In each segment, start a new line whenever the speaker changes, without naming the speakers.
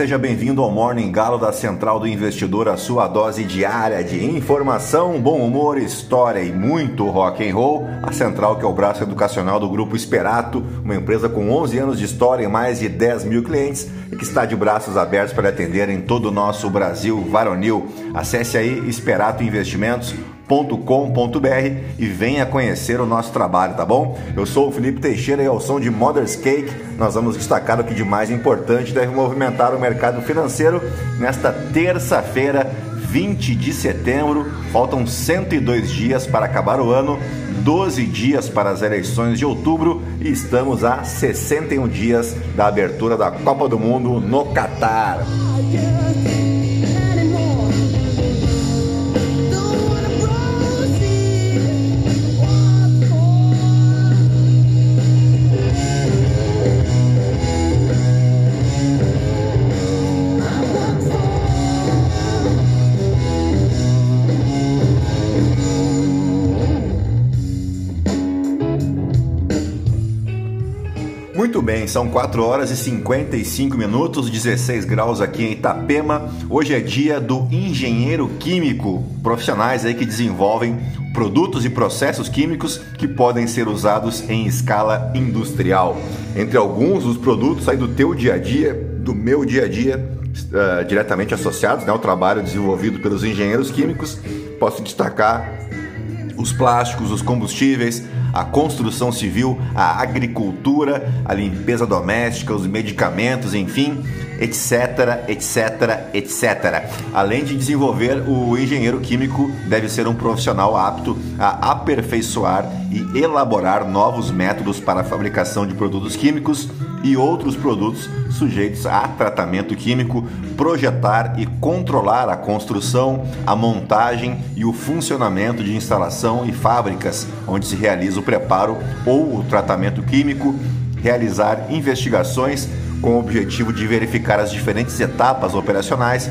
Seja bem-vindo ao Morning Galo da Central do Investidor, a sua dose diária de informação, bom humor, história e muito rock and roll. A Central que é o braço educacional do Grupo Esperato, uma empresa com 11 anos de história e mais de 10 mil clientes e que está de braços abertos para atender em todo o nosso Brasil varonil. Acesse aí Esperato Investimentos com.br e venha conhecer o nosso trabalho, tá bom? Eu sou o Felipe Teixeira e ao som de Mother's Cake nós vamos destacar o que de mais importante deve movimentar o mercado financeiro nesta terça-feira, 20 de setembro. Faltam 102 dias para acabar o ano, 12 dias para as eleições de outubro e estamos a 61 dias da abertura da Copa do Mundo no Catar. Muito bem, são 4 horas e 55 minutos, 16 graus aqui em Itapema. Hoje é dia do engenheiro químico, profissionais aí que desenvolvem produtos e processos químicos que podem ser usados em escala industrial. Entre alguns dos produtos aí do teu dia a dia, do meu dia a dia, uh, diretamente associados né, ao trabalho desenvolvido pelos engenheiros químicos, posso destacar os plásticos, os combustíveis, a construção civil, a agricultura, a limpeza doméstica, os medicamentos, enfim, etc, etc, etc. Além de desenvolver, o engenheiro químico deve ser um profissional apto a aperfeiçoar e elaborar novos métodos para a fabricação de produtos químicos e outros produtos sujeitos a tratamento químico, projetar e controlar a construção, a montagem e o funcionamento de instalação e fábricas onde se realiza o preparo ou o tratamento químico, realizar investigações com o objetivo de verificar as diferentes etapas operacionais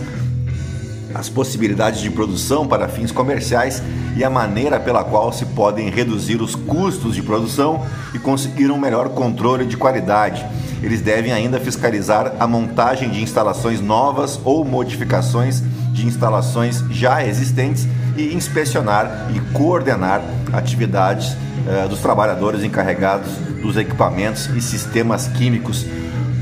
as possibilidades de produção para fins comerciais e a maneira pela qual se podem reduzir os custos de produção e conseguir um melhor controle de qualidade. Eles devem ainda fiscalizar a montagem de instalações novas ou modificações de instalações já existentes e inspecionar e coordenar atividades eh, dos trabalhadores encarregados dos equipamentos e sistemas químicos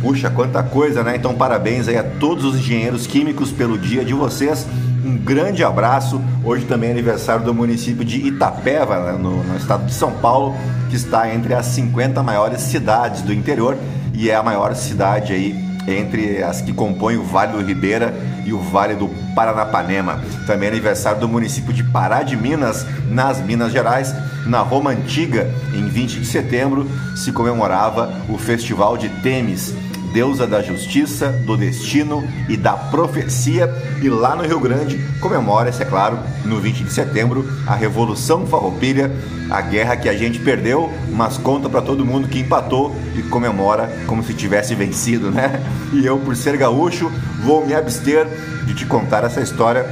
Puxa, quanta coisa, né? Então, parabéns aí a todos os engenheiros químicos pelo dia de vocês. Um grande abraço. Hoje também é aniversário do município de Itapeva, né? no, no estado de São Paulo, que está entre as 50 maiores cidades do interior e é a maior cidade aí entre as que compõem o Vale do Ribeira e o Vale do Paranapanema. Também é aniversário do município de Pará de Minas, nas Minas Gerais. Na Roma Antiga, em 20 de setembro, se comemorava o Festival de Temis deusa da justiça, do destino e da profecia. E lá no Rio Grande comemora-se, é claro, no 20 de setembro, a Revolução Farroupilha, a guerra que a gente perdeu, mas conta para todo mundo que empatou e comemora como se tivesse vencido, né? E eu, por ser gaúcho, vou me abster de te contar essa história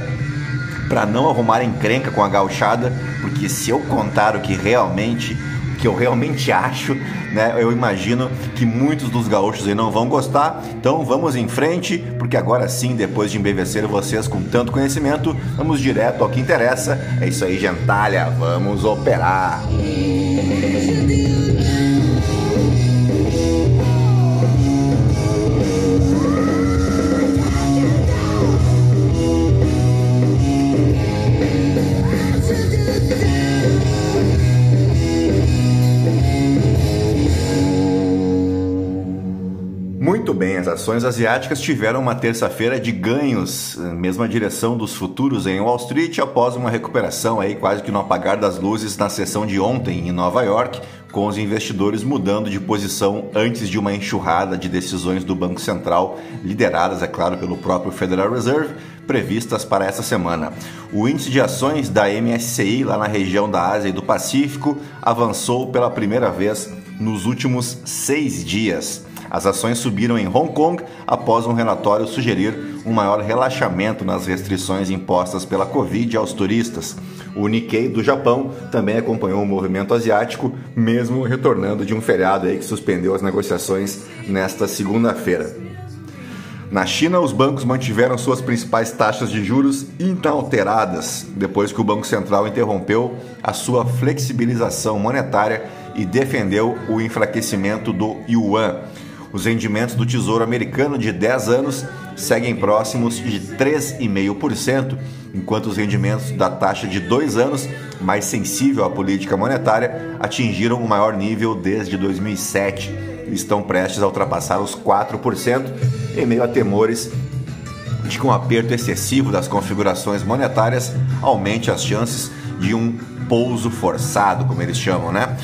para não arrumar encrenca com a gauchada, porque se eu contar o que realmente que eu realmente acho, né? Eu imagino que muitos dos gaúchos aí não vão gostar. Então vamos em frente, porque agora sim, depois de embevecer vocês com tanto conhecimento, vamos direto ao que interessa. É isso aí, gentalha, vamos operar. Ações asiáticas tiveram uma terça-feira de ganhos, mesma direção dos futuros em Wall Street, após uma recuperação aí quase que no apagar das luzes na sessão de ontem em Nova York, com os investidores mudando de posição antes de uma enxurrada de decisões do Banco Central, lideradas, é claro, pelo próprio Federal Reserve, previstas para essa semana. O índice de ações da MSCI, lá na região da Ásia e do Pacífico, avançou pela primeira vez nos últimos seis dias. As ações subiram em Hong Kong após um relatório sugerir um maior relaxamento nas restrições impostas pela Covid aos turistas. O Nikkei do Japão também acompanhou o movimento asiático, mesmo retornando de um feriado aí que suspendeu as negociações nesta segunda-feira. Na China, os bancos mantiveram suas principais taxas de juros inalteradas, depois que o Banco Central interrompeu a sua flexibilização monetária e defendeu o enfraquecimento do yuan. Os rendimentos do Tesouro Americano de 10 anos seguem próximos de 3,5%, enquanto os rendimentos da taxa de 2 anos, mais sensível à política monetária, atingiram o maior nível desde 2007 e estão prestes a ultrapassar os 4%, em meio a temores de que um aperto excessivo das configurações monetárias aumente as chances de um pouso forçado, como eles chamam, né?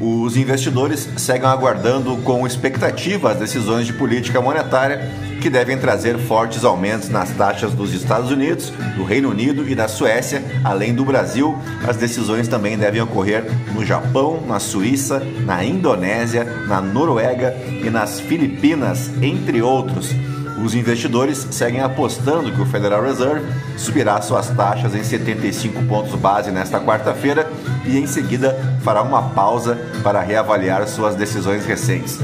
Os investidores seguem aguardando com expectativa as decisões de política monetária que devem trazer fortes aumentos nas taxas dos Estados Unidos, do Reino Unido e da Suécia, além do Brasil. As decisões também devem ocorrer no Japão, na Suíça, na Indonésia, na Noruega e nas Filipinas, entre outros. Os investidores seguem apostando que o Federal Reserve subirá suas taxas em 75 pontos base nesta quarta-feira e em seguida fará uma pausa para reavaliar suas decisões recentes.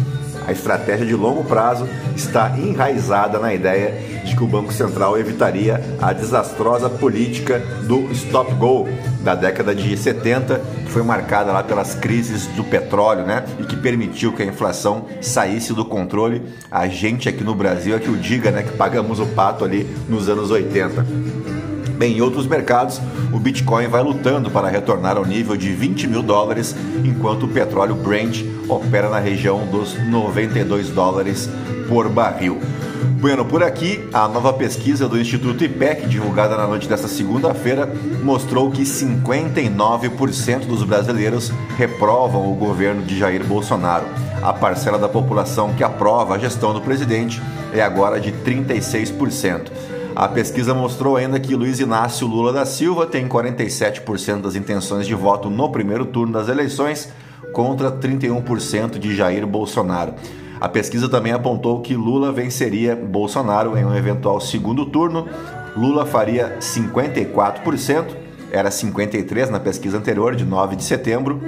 A estratégia de longo prazo está enraizada na ideia de que o Banco Central evitaria a desastrosa política do stop go da década de 70, que foi marcada lá pelas crises do petróleo, né? E que permitiu que a inflação saísse do controle. A gente aqui no Brasil é que o diga, né? Que pagamos o pato ali nos anos 80. Bem, em outros mercados, o Bitcoin vai lutando para retornar ao nível de 20 mil dólares, enquanto o petróleo Brent opera na região dos 92 dólares por barril. Bueno, por aqui, a nova pesquisa do Instituto IPEC, divulgada na noite desta segunda-feira, mostrou que 59% dos brasileiros reprovam o governo de Jair Bolsonaro. A parcela da população que aprova a gestão do presidente é agora de 36%. A pesquisa mostrou ainda que Luiz Inácio Lula da Silva tem 47% das intenções de voto no primeiro turno das eleições, contra 31% de Jair Bolsonaro. A pesquisa também apontou que Lula venceria Bolsonaro em um eventual segundo turno. Lula faria 54%, era 53% na pesquisa anterior, de 9 de setembro,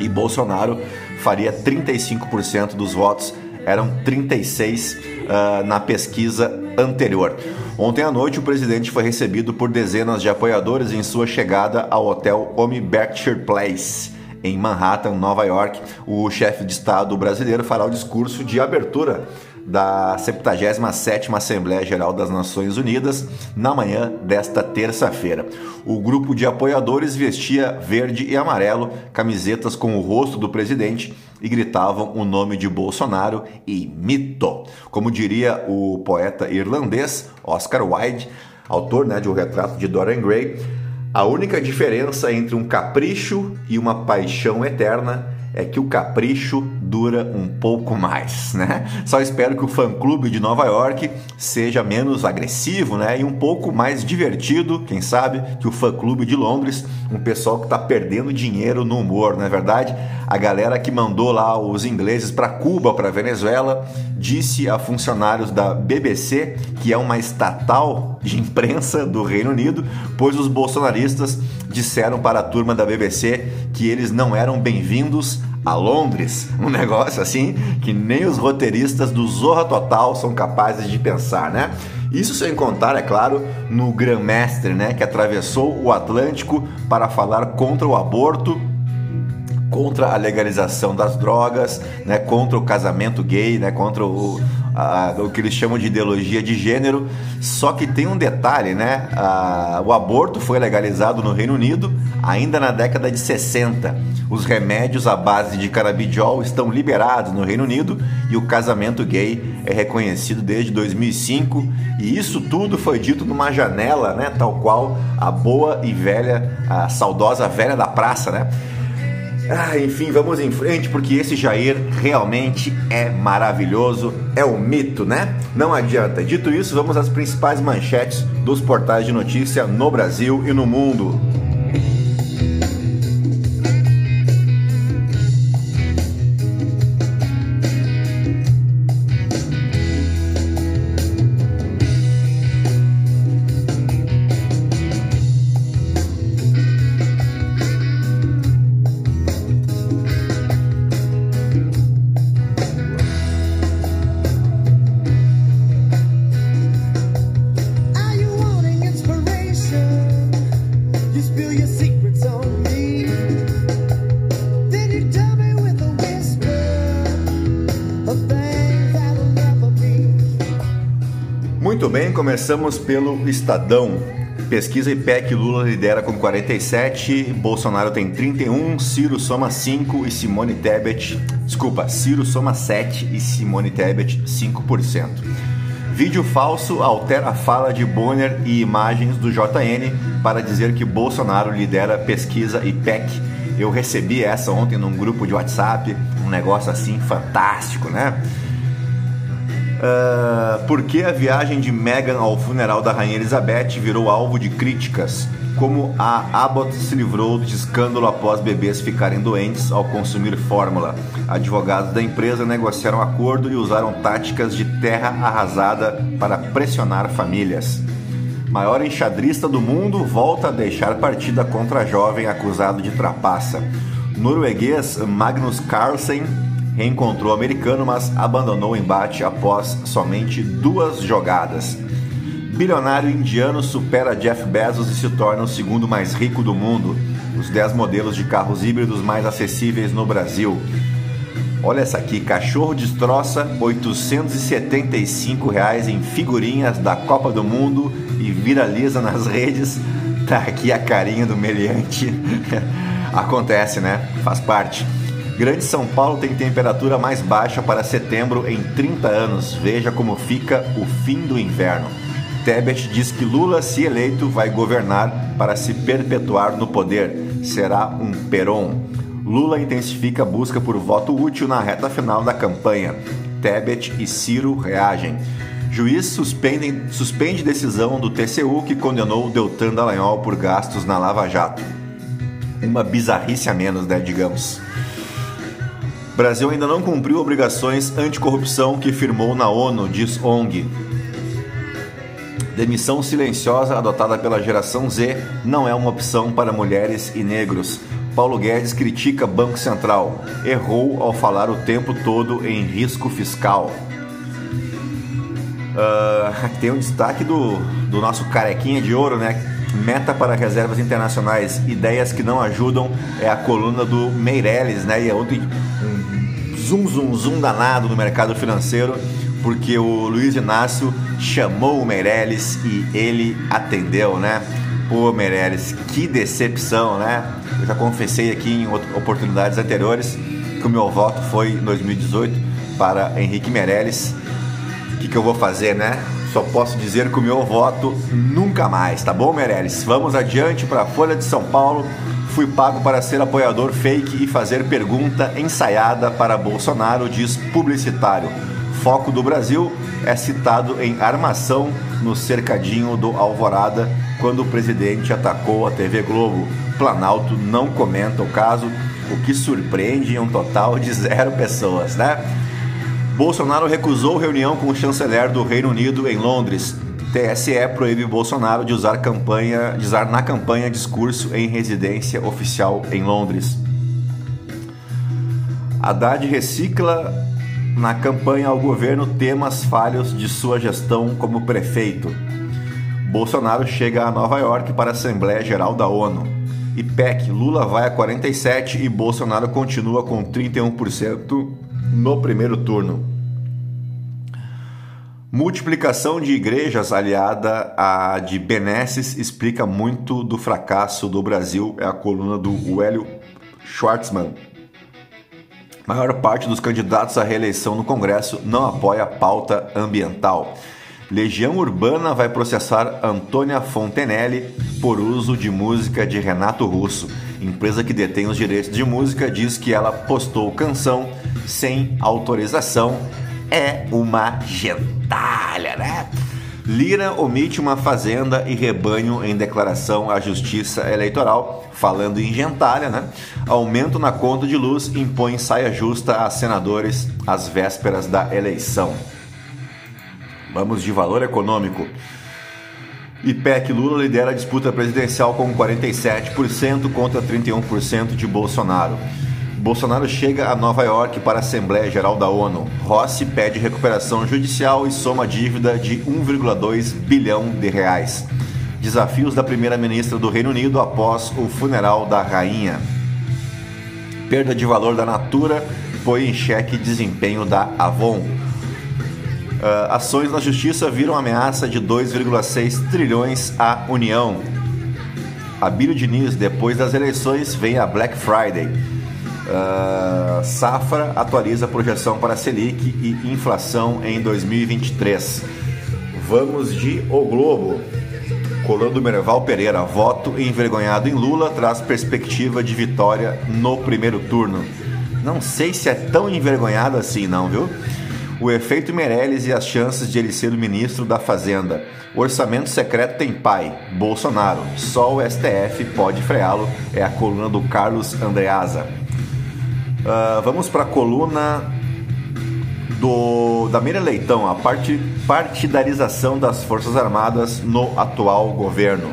e Bolsonaro faria 35% dos votos, eram 36% uh, na pesquisa anterior. Ontem à noite, o presidente foi recebido por dezenas de apoiadores em sua chegada ao hotel Omi Berkshire Place em Manhattan, Nova York. O chefe de Estado brasileiro fará o discurso de abertura da 77ª Assembleia Geral das Nações Unidas na manhã desta terça-feira. O grupo de apoiadores vestia verde e amarelo, camisetas com o rosto do presidente e gritavam o nome de Bolsonaro e mito. Como diria o poeta irlandês Oscar Wilde, autor né, de O Retrato de Dorian Gray, a única diferença entre um capricho e uma paixão eterna é que o capricho dura um pouco mais, né? Só espero que o fã-clube de Nova York seja menos agressivo, né? E um pouco mais divertido, quem sabe, que o fã-clube de Londres, um pessoal que está perdendo dinheiro no humor, não é verdade? A galera que mandou lá os ingleses para Cuba, para Venezuela, disse a funcionários da BBC, que é uma estatal de imprensa do Reino Unido, pois os bolsonaristas disseram para a turma da BBC que eles não eram bem-vindos a Londres. Um negócio assim que nem os roteiristas do Zorra Total são capazes de pensar, né? Isso sem contar, é claro, no Grã-Mestre, né, que atravessou o Atlântico para falar contra o aborto contra a legalização das drogas, né, contra o casamento gay, né, contra o, a, o que eles chamam de ideologia de gênero. Só que tem um detalhe, né? A, o aborto foi legalizado no Reino Unido ainda na década de 60. Os remédios à base de canabidiol estão liberados no Reino Unido e o casamento gay é reconhecido desde 2005. E isso tudo foi dito numa janela, né? Tal qual a boa e velha, a saudosa velha da praça, né? Ah, enfim, vamos em frente porque esse Jair realmente é maravilhoso, é um mito, né? Não adianta. Dito isso, vamos às principais manchetes dos portais de notícia no Brasil e no mundo. Começamos pelo Estadão. Pesquisa IPEC Lula lidera com 47, Bolsonaro tem 31, Ciro soma 5 e Simone Tebet, desculpa, Ciro soma 7 e Simone Tebet 5%. Vídeo falso altera a fala de Bonner e imagens do JN para dizer que Bolsonaro lidera pesquisa IPEC. Eu recebi essa ontem num grupo de WhatsApp, um negócio assim fantástico, né? Uh, por que a viagem de Meghan ao funeral da Rainha Elizabeth virou alvo de críticas? Como a Abbott se livrou de escândalo após bebês ficarem doentes ao consumir fórmula. Advogados da empresa negociaram acordo e usaram táticas de terra arrasada para pressionar famílias. Maior enxadrista do mundo volta a deixar partida contra jovem acusado de trapaça. Norueguês Magnus Carlsen reencontrou o americano, mas abandonou o embate após somente duas jogadas. Bilionário indiano supera Jeff Bezos e se torna o segundo mais rico do mundo. Os 10 modelos de carros híbridos mais acessíveis no Brasil. Olha essa aqui, cachorro destroça 875 reais em figurinhas da Copa do Mundo e viraliza nas redes. Tá aqui a carinha do meliante. Acontece, né? Faz parte. Grande São Paulo tem temperatura mais baixa para setembro em 30 anos. Veja como fica o fim do inverno. Tebet diz que Lula, se eleito, vai governar para se perpetuar no poder. Será um peron. Lula intensifica a busca por voto útil na reta final da campanha. Tebet e Ciro reagem. Juiz suspende, suspende decisão do TCU que condenou Deltan Dallagnol por gastos na Lava Jato. Uma bizarrice a menos, né, digamos. Brasil ainda não cumpriu obrigações anticorrupção que firmou na ONU, diz ONG. Demissão silenciosa adotada pela geração Z não é uma opção para mulheres e negros. Paulo Guedes critica Banco Central. Errou ao falar o tempo todo em risco fiscal. Uh, tem um destaque do, do nosso carequinha de ouro, né? Meta para reservas internacionais, ideias que não ajudam, é a coluna do Meirelles, né? E é um zoom, zoom, zoom danado no mercado financeiro, porque o Luiz Inácio chamou o Meirelles e ele atendeu, né? Pô, Meirelles, que decepção, né? Eu já confessei aqui em oportunidades anteriores que o meu voto foi em 2018 para Henrique Meirelles. O que, que eu vou fazer, né? Só posso dizer que o meu voto nunca mais, tá bom, Meirelles? Vamos adiante para a Folha de São Paulo. Fui pago para ser apoiador fake e fazer pergunta ensaiada para Bolsonaro, diz publicitário. Foco do Brasil é citado em armação no cercadinho do Alvorada quando o presidente atacou a TV Globo. Planalto não comenta o caso, o que surpreende um total de zero pessoas, né? Bolsonaro recusou reunião com o chanceler do Reino Unido em Londres. TSE proíbe Bolsonaro de usar, campanha, de usar na campanha discurso em residência oficial em Londres. Haddad recicla na campanha ao governo temas falhos de sua gestão como prefeito. Bolsonaro chega a Nova York para a Assembleia Geral da ONU. IPEC, Lula vai a 47 e Bolsonaro continua com 31% no primeiro turno. Multiplicação de igrejas aliada à de benesses explica muito do fracasso do Brasil, é a coluna do Hélio Schwartzman. Maior parte dos candidatos à reeleição no Congresso não apoia a pauta ambiental. Legião Urbana vai processar Antônia Fontenelle por uso de música de Renato Russo. empresa que detém os direitos de música, diz que ela postou canção sem autorização. É uma gentalha, né? Lira omite uma fazenda e rebanho em declaração à Justiça Eleitoral, falando em gentalha, né? Aumento na conta de luz impõe saia justa a senadores às vésperas da eleição. Vamos de valor econômico. IPEC Lula lidera a disputa presidencial com 47% contra 31% de Bolsonaro. Bolsonaro chega a Nova York para a Assembleia Geral da ONU. Rossi pede recuperação judicial e soma dívida de 1,2 bilhão de reais. Desafios da primeira-ministra do Reino Unido após o funeral da rainha. Perda de valor da Natura põe em xeque desempenho da Avon. Uh, ações na justiça viram ameaça de 2,6 trilhões à União. Abílio Diniz, depois das eleições, vem a Black Friday. Uh, Safra atualiza a projeção para Selic e inflação em 2023. Vamos de O Globo. Coluna do Merval Pereira, voto envergonhado em Lula traz perspectiva de vitória no primeiro turno. Não sei se é tão envergonhado assim, não, viu? O efeito Meirelles e as chances de ele ser o ministro da Fazenda. O orçamento secreto tem pai, Bolsonaro. Só o STF pode freá-lo. É a coluna do Carlos Andreasa. Uh, vamos para a coluna do, da Mira Leitão, a part, partidarização das Forças Armadas no atual governo.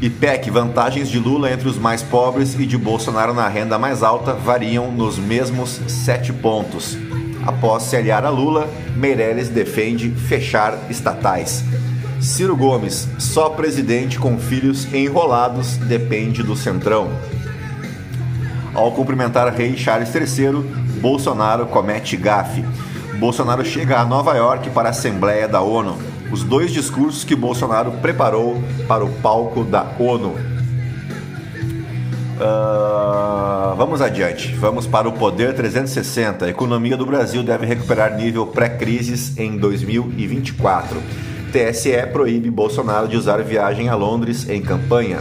IPEC, vantagens de Lula entre os mais pobres e de Bolsonaro na renda mais alta variam nos mesmos sete pontos. Após se aliar a Lula, Meirelles defende fechar estatais. Ciro Gomes, só presidente com filhos enrolados depende do Centrão. Ao cumprimentar rei Charles III, Bolsonaro comete gafe. Bolsonaro chega a Nova York para a Assembleia da ONU. Os dois discursos que Bolsonaro preparou para o palco da ONU. Uh, vamos adiante, vamos para o Poder 360. A economia do Brasil deve recuperar nível pré-crises em 2024. TSE proíbe Bolsonaro de usar viagem a Londres em campanha.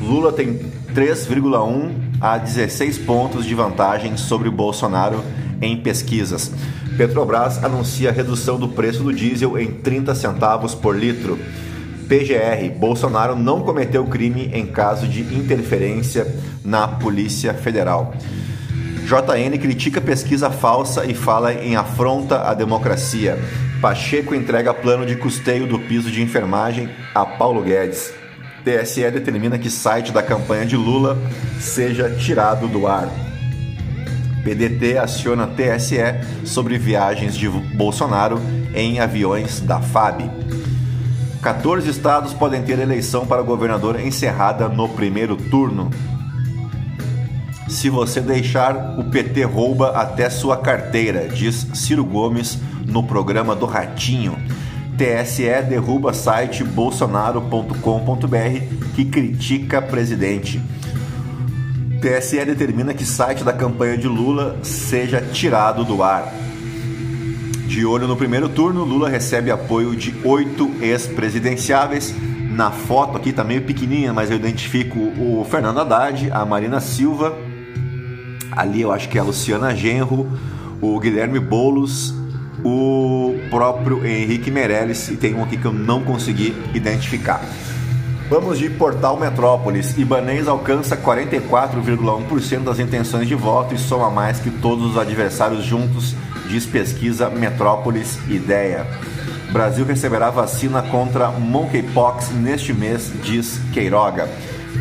Lula tem 3,1 a 16 pontos de vantagem sobre Bolsonaro em pesquisas. Petrobras anuncia redução do preço do diesel em 30 centavos por litro. PGR, Bolsonaro não cometeu crime em caso de interferência na Polícia Federal. JN critica pesquisa falsa e fala em afronta à democracia. Pacheco entrega plano de custeio do piso de enfermagem a Paulo Guedes. TSE determina que site da campanha de Lula seja tirado do ar. PDT aciona TSE sobre viagens de Bolsonaro em aviões da FAB. 14 estados podem ter eleição para governador encerrada no primeiro turno. Se você deixar, o PT rouba até sua carteira, diz Ciro Gomes no programa do Ratinho. TSE derruba site bolsonaro.com.br que critica presidente. TSE determina que site da campanha de Lula seja tirado do ar. De olho no primeiro turno, Lula recebe apoio de oito ex-presidenciáveis. Na foto aqui tá meio pequenininha, mas eu identifico o Fernando Haddad, a Marina Silva, ali eu acho que é a Luciana Genro, o Guilherme Bolos o próprio Henrique Meirelles e tem um aqui que eu não consegui identificar. Vamos de Portal Metrópolis. Ibanês alcança 44,1% das intenções de voto e soma mais que todos os adversários juntos, diz pesquisa Metrópolis Ideia. Brasil receberá vacina contra monkeypox neste mês, diz Queiroga.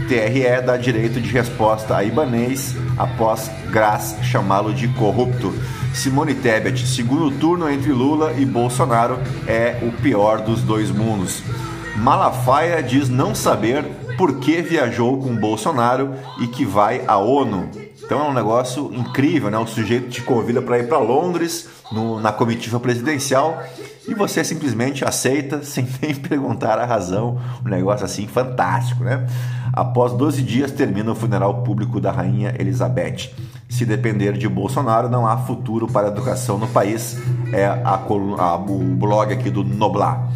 TRE dá direito de resposta a Ibanês após Graz chamá-lo de corrupto. Simone Tebet, segundo turno entre Lula e Bolsonaro é o pior dos dois mundos. Malafaia diz não saber por que viajou com Bolsonaro e que vai à ONU. Então é um negócio incrível, né? O sujeito te convida para ir para Londres no, na comitiva presidencial e você simplesmente aceita sem nem perguntar a razão. Um negócio assim fantástico, né? Após 12 dias termina o funeral público da rainha Elizabeth. Se depender de Bolsonaro, não há futuro para a educação no país. É a, a, o blog aqui do Noblar.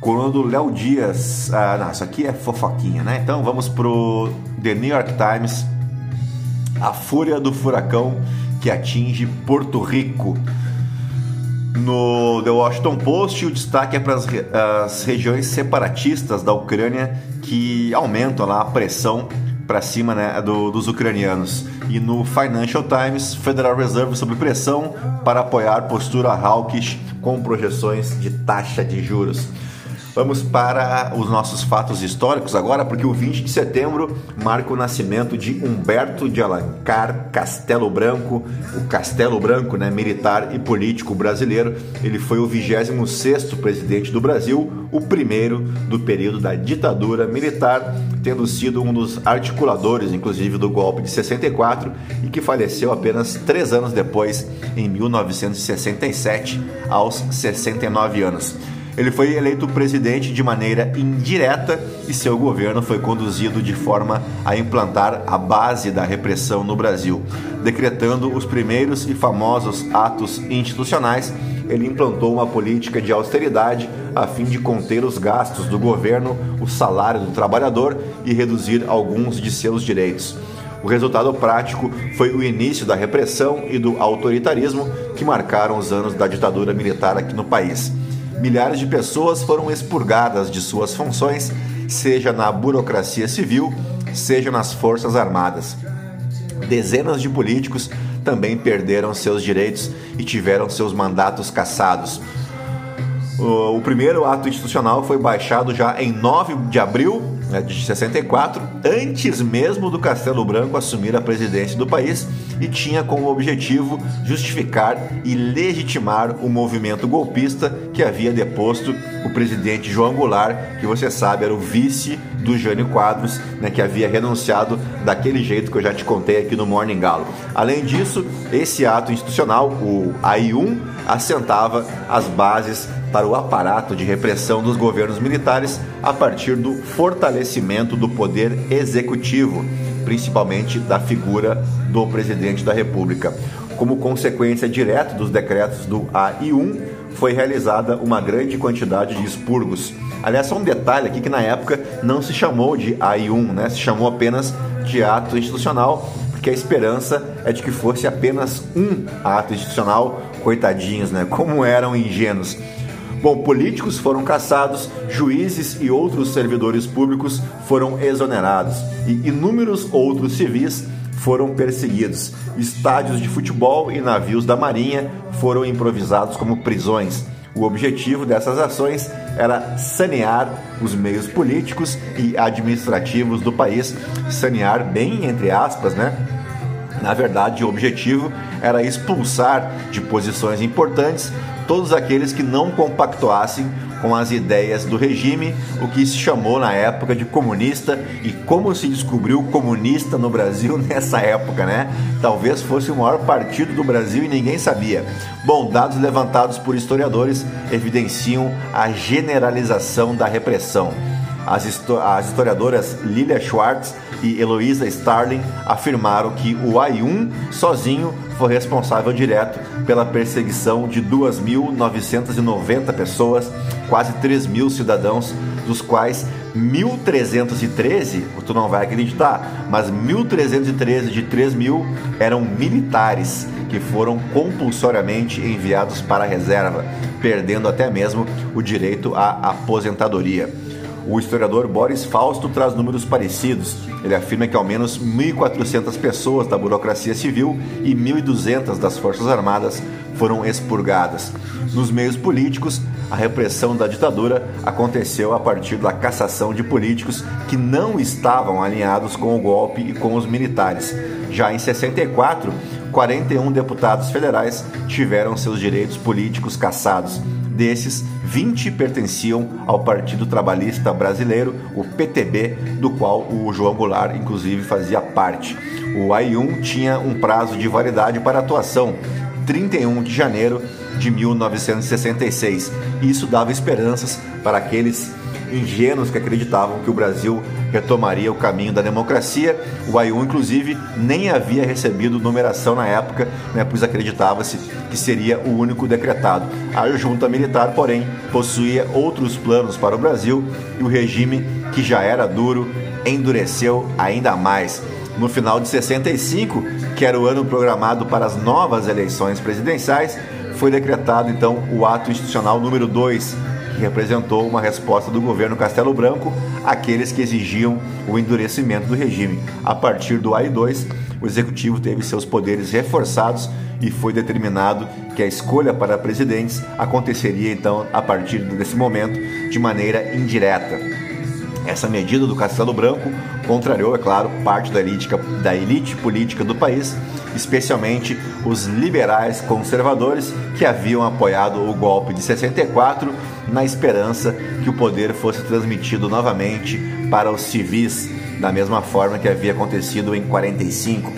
Coluna do Léo Dias. Ah, não, isso aqui é fofoquinha, né? Então vamos pro The New York Times. A fúria do furacão que atinge Porto Rico. No The Washington Post, o destaque é para as, regiões separatistas da Ucrânia que aumentam lá a pressão para cima né, do, dos ucranianos. E no Financial Times, Federal Reserve sob pressão para apoiar postura hawkish com projeções de taxa de juros. Vamos para os nossos fatos históricos agora, porque o 20 de setembro marca o nascimento de Humberto de Alencar Castelo Branco, o Castelo Branco, né, militar e político brasileiro. Ele foi o 26º presidente do Brasil, o primeiro do período da ditadura militar, tendo sido um dos articuladores, inclusive, do golpe de 64 e que faleceu apenas três anos depois, em 1967, aos 69 anos. Ele foi eleito presidente de maneira indireta e seu governo foi conduzido de forma a implantar a base da repressão no Brasil. Decretando os primeiros e famosos atos institucionais, ele implantou uma política de austeridade a fim de conter os gastos do governo, o salário do trabalhador e reduzir alguns de seus direitos. O resultado prático foi o início da repressão e do autoritarismo que marcaram os anos da ditadura militar aqui no país milhares de pessoas foram expurgadas de suas funções, seja na burocracia civil, seja nas Forças Armadas. Dezenas de políticos também perderam seus direitos e tiveram seus mandatos cassados. O primeiro ato institucional foi baixado já em 9 de abril de 64, antes mesmo do Castelo Branco assumir a presidência do país, e tinha como objetivo justificar e legitimar o movimento golpista que havia deposto o presidente João Goulart, que você sabe era o vice do Jânio Quadros, né, que havia renunciado daquele jeito que eu já te contei aqui no Morning Galo. Além disso, esse ato institucional, o AI1, assentava as bases para o aparato de repressão dos governos militares a partir do fortalecimento do poder executivo, principalmente da figura do presidente da República. Como consequência direta dos decretos do AI1, foi realizada uma grande quantidade de expurgos. Aliás, só um detalhe aqui que na época não se chamou de AI1, né? se chamou apenas de ato institucional, porque a esperança é de que fosse apenas um ato institucional, coitadinhos, né? Como eram ingênuos. Bom, políticos foram caçados, juízes e outros servidores públicos foram exonerados e inúmeros outros civis foram perseguidos. Estádios de futebol e navios da Marinha foram improvisados como prisões. O objetivo dessas ações era sanear os meios políticos e administrativos do país, sanear bem entre aspas, né? Na verdade, o objetivo era expulsar de posições importantes todos aqueles que não compactuassem com as ideias do regime, o que se chamou na época de comunista e como se descobriu comunista no Brasil nessa época, né? Talvez fosse o maior partido do Brasil e ninguém sabia. Bom, dados levantados por historiadores evidenciam a generalização da repressão. As, historiadoras Lilia Schwartz e Heloísa Starling afirmaram que o AI-1 sozinho foi responsável direto pela perseguição de 2.990 pessoas, quase 3 mil cidadãos, dos quais 1.313, tu não vai acreditar, mas 1.313 de 3 mil eram militares que foram compulsoriamente enviados para a reserva, perdendo até mesmo o direito à aposentadoria. O historiador Boris Fausto traz números parecidos. Ele afirma que ao menos 1.400 pessoas da burocracia civil e 1.200 das Forças Armadas foram expurgadas. Nos meios políticos, a repressão da ditadura aconteceu a partir da cassação de políticos que não estavam alinhados com o golpe e com os militares. Já em 64, 41 deputados federais tiveram seus direitos políticos cassados. Desses, 20 pertenciam ao Partido Trabalhista Brasileiro, o PTB, do qual o João Goulart, inclusive, fazia parte. O AI1 tinha um prazo de validade para atuação, 31 de janeiro de 1966. Isso dava esperanças para aqueles ingênuos que acreditavam que o Brasil retomaria o caminho da democracia. O AI1, inclusive, nem havia recebido numeração na época, né, pois acreditava-se que seria o único decretado. A junta militar, porém, possuía outros planos para o Brasil e o regime, que já era duro, endureceu ainda mais. No final de 65, que era o ano programado para as novas eleições presidenciais, foi decretado então o ato institucional número 2, que representou uma resposta do governo Castelo Branco àqueles que exigiam o endurecimento do regime. A partir do AI-2, o executivo teve seus poderes reforçados e foi determinado que a escolha para presidentes aconteceria então a partir desse momento de maneira indireta. Essa medida do Castelo Branco contrariou, é claro, parte da elite, da elite política do país, especialmente os liberais conservadores que haviam apoiado o golpe de 64 na esperança que o poder fosse transmitido novamente para os civis, da mesma forma que havia acontecido em 45.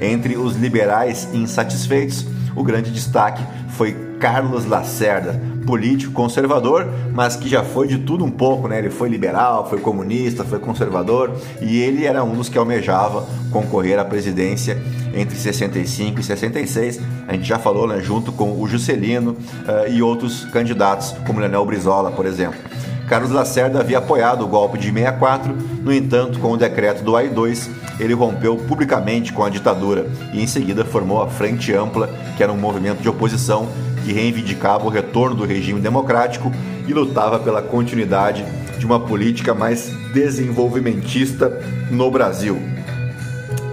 Entre os liberais insatisfeitos, o grande destaque foi Carlos Lacerda, político conservador, mas que já foi de tudo um pouco, né? Ele foi liberal, foi comunista, foi conservador e ele era um dos que almejava concorrer à presidência entre 65 e 66. A gente já falou, né? Junto com o Juscelino uh, e outros candidatos, como Leonel Brizola, por exemplo. Carlos Lacerda havia apoiado o golpe de 64, no entanto, com o decreto do AI-2, ele rompeu publicamente com a ditadura e em seguida formou a Frente Ampla, que era um movimento de oposição que reivindicava o retorno do regime democrático e lutava pela continuidade de uma política mais desenvolvimentista no Brasil.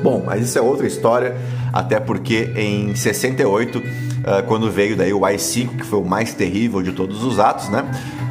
Bom, mas isso é outra história, até porque em 68 Uh, quando veio daí o AI-5, que foi o mais terrível de todos os atos, né?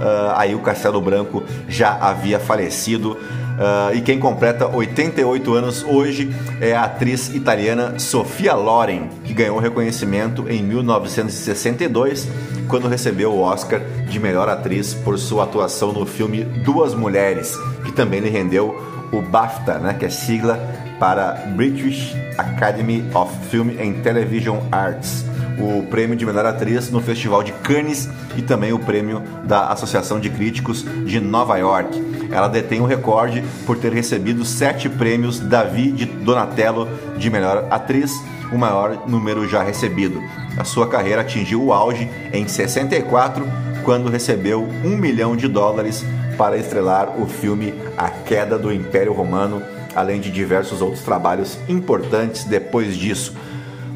Uh, aí o Castelo Branco já havia falecido. Uh, e quem completa 88 anos hoje é a atriz italiana Sofia Loren, que ganhou reconhecimento em 1962, quando recebeu o Oscar de melhor atriz por sua atuação no filme Duas Mulheres, que também lhe rendeu o BAFTA, né, que é sigla para British Academy of Film and Television Arts o prêmio de melhor atriz no Festival de Cannes e também o prêmio da Associação de Críticos de Nova York. Ela detém o recorde por ter recebido sete prêmios Davi de Donatello de melhor atriz, o maior número já recebido. A sua carreira atingiu o auge em 64, quando recebeu um milhão de dólares para estrelar o filme A Queda do Império Romano, além de diversos outros trabalhos importantes depois disso.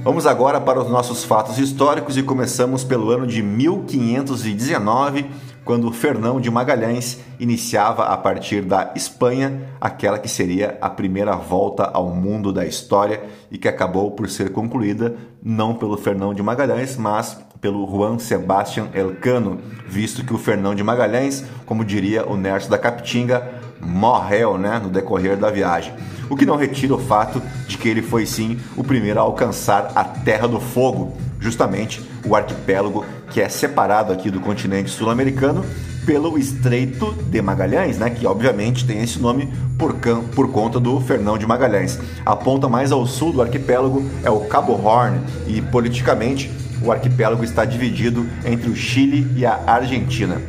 Vamos agora para os nossos fatos históricos e começamos pelo ano de 1519, quando Fernão de Magalhães iniciava a partir da Espanha aquela que seria a primeira volta ao mundo da história e que acabou por ser concluída não pelo Fernão de Magalhães, mas pelo Juan Sebastián Elcano, visto que o Fernão de Magalhães, como diria o Nerso da Capitinga, morreu né, no decorrer da viagem o que não retira o fato de que ele foi sim o primeiro a alcançar a Terra do Fogo, justamente o arquipélago que é separado aqui do continente sul-americano pelo Estreito de Magalhães, né, que obviamente tem esse nome por, por conta do Fernão de Magalhães. A ponta mais ao sul do arquipélago é o Cabo Horn e politicamente o arquipélago está dividido entre o Chile e a Argentina.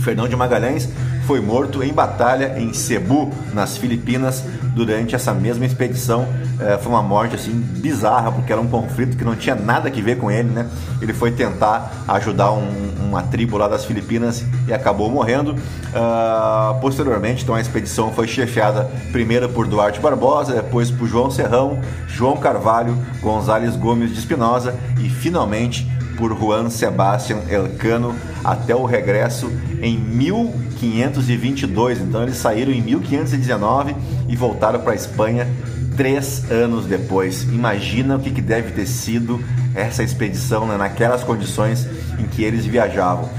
Fernão de Magalhães foi morto em batalha em Cebu, nas Filipinas, durante essa mesma expedição. É, foi uma morte assim bizarra, porque era um conflito que não tinha nada a ver com ele, né? Ele foi tentar ajudar um, uma tribo lá das Filipinas e acabou morrendo. Uh, posteriormente, então a expedição foi chefiada primeiro por Duarte Barbosa, depois por João Serrão, João Carvalho, Gonzales Gomes de Espinosa e finalmente por Juan Sebastián Elcano até o regresso em 1522. Então eles saíram em 1519 e voltaram para a Espanha três anos depois. Imagina o que, que deve ter sido essa expedição né, naquelas condições em que eles viajavam.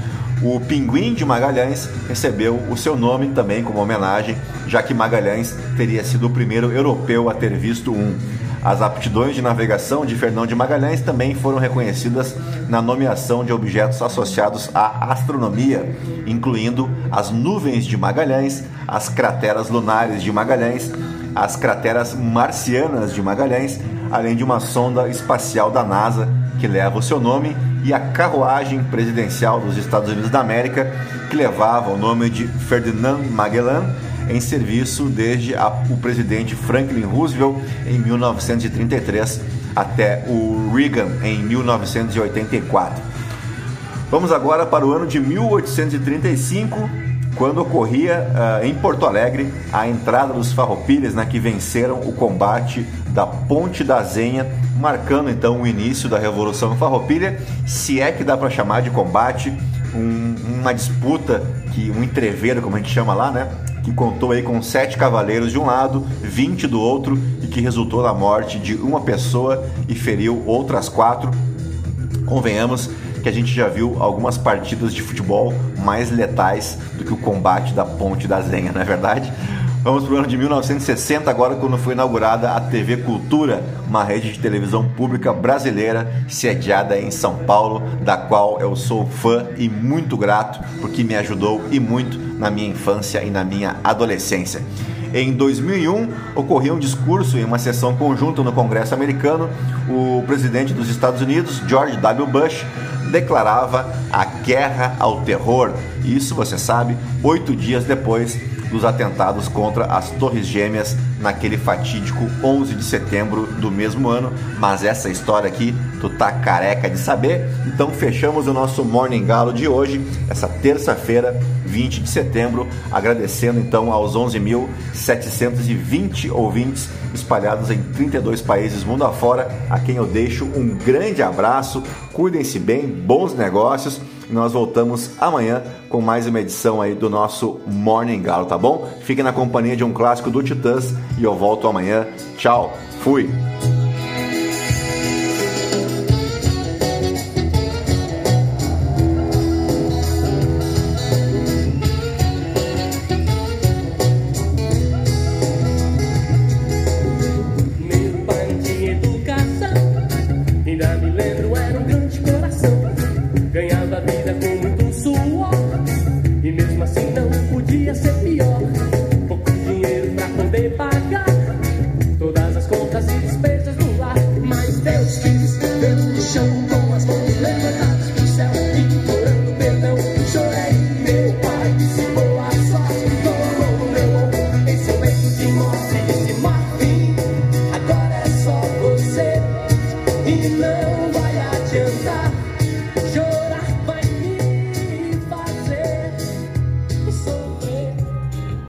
O Pinguim de Magalhães recebeu o seu nome também como homenagem, já que Magalhães teria sido o primeiro europeu a ter visto um. As aptidões de navegação de Fernão de Magalhães também foram reconhecidas na nomeação de objetos associados à astronomia, incluindo as nuvens de Magalhães, as crateras lunares de Magalhães, as crateras marcianas de Magalhães, além de uma sonda espacial da NASA que leva o seu nome e a carruagem presidencial dos Estados Unidos da América que levava o nome de Ferdinand Magellan em serviço desde a, o presidente Franklin Roosevelt em 1933 até o Reagan em 1984. Vamos agora para o ano de 1835, quando ocorria uh, em Porto Alegre a entrada dos farroupilhas né, que venceram o combate da Ponte da Zenha, marcando então o início da Revolução Farroupilha, se é que dá para chamar de combate, um, uma disputa, que um entreveiro, como a gente chama lá, né? Que contou aí com sete cavaleiros de um lado, 20 do outro e que resultou na morte de uma pessoa e feriu outras quatro. Convenhamos que a gente já viu algumas partidas de futebol mais letais do que o combate da Ponte da Zenha, não é verdade? Vamos para o ano de 1960, agora quando foi inaugurada a TV Cultura, uma rede de televisão pública brasileira sediada em São Paulo, da qual eu sou fã e muito grato, porque me ajudou e muito na minha infância e na minha adolescência. Em 2001, ocorreu um discurso em uma sessão conjunta no Congresso americano. O presidente dos Estados Unidos, George W. Bush, declarava a guerra ao terror. Isso, você sabe, oito dias depois dos atentados contra as Torres Gêmeas naquele fatídico 11 de setembro do mesmo ano. Mas essa história aqui tu tá careca de saber. Então fechamos o nosso Morning Galo de hoje, essa terça-feira, 20 de setembro, agradecendo então aos 11.720 ouvintes espalhados em 32 países mundo afora, a quem eu deixo um grande abraço. Cuidem-se bem, bons negócios nós voltamos amanhã com mais uma edição aí do nosso Morning Galo, tá bom? Fiquem na companhia de um clássico do Titãs e eu volto amanhã. Tchau, fui!